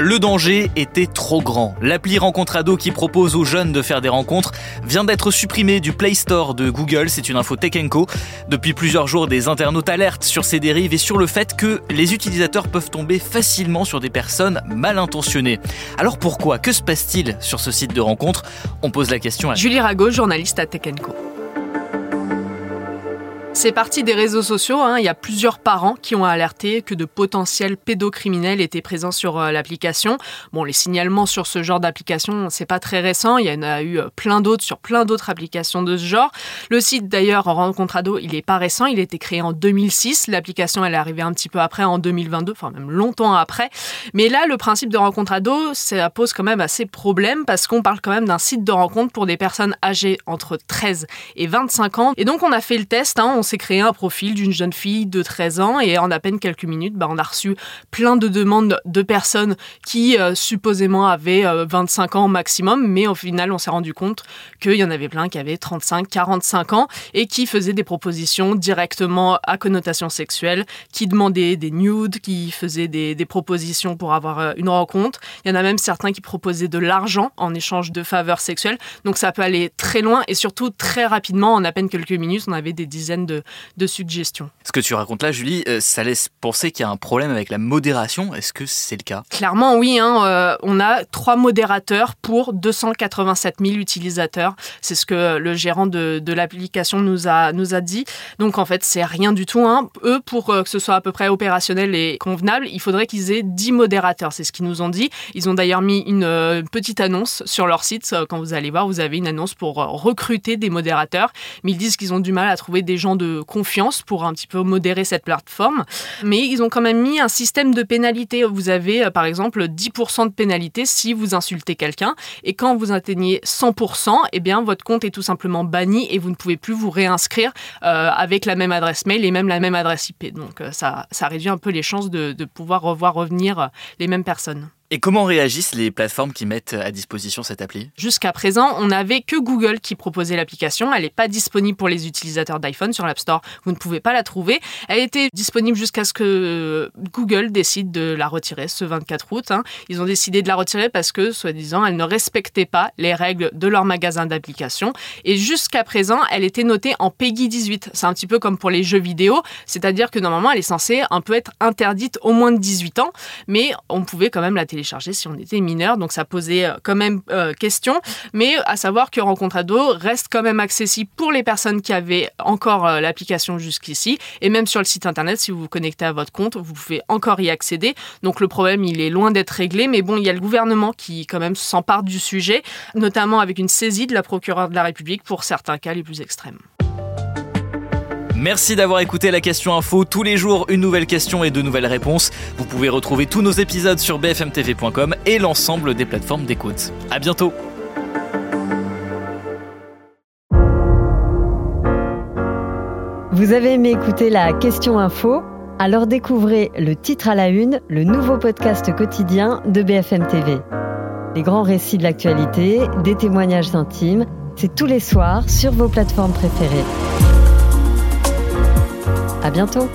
Le danger était trop grand. L'appli Rencontrado qui propose aux jeunes de faire des rencontres vient d'être supprimée du Play Store de Google. C'est une info Tech. Depuis plusieurs jours, des internautes alertent sur ces dérives et sur le fait que les utilisateurs peuvent tomber facilement sur des personnes mal intentionnées. Alors pourquoi? Que se passe-t-il sur ce site de rencontre? On pose la question à Julie Rago, journaliste à Tech. C'est parti des réseaux sociaux. Hein. Il y a plusieurs parents qui ont alerté que de potentiels pédocriminels étaient présents sur euh, l'application. Bon, les signalements sur ce genre d'application, c'est pas très récent. Il y en a eu euh, plein d'autres sur plein d'autres applications de ce genre. Le site d'ailleurs Rencontrado, il est pas récent. Il a été créé en 2006. L'application, elle est arrivée un petit peu après, en 2022, enfin même longtemps après. Mais là, le principe de Rencontrado, ça pose quand même assez problème parce qu'on parle quand même d'un site de rencontre pour des personnes âgées entre 13 et 25 ans. Et donc, on a fait le test. Hein on s'est créé un profil d'une jeune fille de 13 ans et en à peine quelques minutes, bah, on a reçu plein de demandes de personnes qui euh, supposément avaient 25 euh, ans maximum, mais au final, on s'est rendu compte qu'il y en avait plein qui avaient 35, 45 ans et qui faisaient des propositions directement à connotation sexuelle, qui demandaient des nudes, qui faisaient des, des propositions pour avoir euh, une rencontre. Il y en a même certains qui proposaient de l'argent en échange de faveurs sexuelles. Donc ça peut aller très loin et surtout très rapidement. En à peine quelques minutes, on avait des dizaines de, suggestions. Ce que tu racontes là, Julie, euh, ça laisse penser qu'il y a un problème avec la modération. Est-ce que c'est le cas? Clairement, oui. Hein, euh, on a trois modérateurs pour 287 000 utilisateurs. C'est ce que le gérant de, l'application nous a, nous a dit. Donc en fait, c'est rien du tout. Hein. Eux, pour euh, que ce soit à peu près opérationnel et convenable, il faudrait qu'ils aient 10 modérateurs. C'est ce qu'ils nous ont dit. Ils ont d'ailleurs mis une petite annonce sur leur site. Quand vous allez voir, vous avez une annonce pour recruter des modérateurs. Mais ils disent qu'ils ont du mal à trouver des gens de confiance pour un petit peu modérer cette plateforme. Mais ils ont quand même mis un système de pénalité. Vous avez euh, par exemple 10% de pénalité si vous insultez quelqu'un. Et quand vous atteignez 100%, eh bien votre compte est tout simplement banni et vous ne pouvez plus vous réinscrire euh, avec la même adresse mail et même la même adresse IP. Donc euh, ça, réduit un peu les chances de pouvoir revoir revenir les mêmes personnes. Et comment réagissent les plateformes qui mettent à disposition cette appli? Jusqu'à présent, on n'avait que Google qui proposait l'application. Elle n'est pas disponible pour les utilisateurs d'iPhone sur l'App Store. Vous ne pouvez pas la trouver. Elle était disponible jusqu'à ce que Google décide de la retirer ce 24 août. Hein. Ils ont décidé de la retirer parce que, soi-disant, elle ne respectait pas les règles de leur magasin d'application. Et jusqu'à présent, elle était notée en PEGI 18. C'est un petit peu comme pour les jeux vidéo. C'est-à-dire que normalement, elle est censée un peu être interdite au moins de 18 ans. Mais on pouvait quand même la télécharger télécharger si on était mineur. Donc ça posait euh, quand même euh, question. Mais à savoir que Rencontrado reste quand même accessible pour les personnes qui avaient encore euh, l'application jusqu'ici. Et même sur le site internet, si vous vous connectez à votre compte, vous pouvez encore y accéder. Donc le problème, il est loin d'être réglé. Mais bon, il y a le gouvernement qui quand même s'empare du sujet, notamment avec une saisie de la procureure de la République pour certains cas les plus extrêmes. Merci d'avoir écouté la question info. Tous les jours, une nouvelle question et de nouvelles réponses. Vous pouvez retrouver tous nos épisodes sur bfmtv.com et l'ensemble des plateformes d'écoute. À bientôt. Vous avez aimé écouter la question info? Alors découvrez le titre à la une, le nouveau podcast quotidien de BFM TV. Les grands récits de l'actualité, des témoignages intimes, c'est tous les soirs sur vos plateformes préférées. Bientôt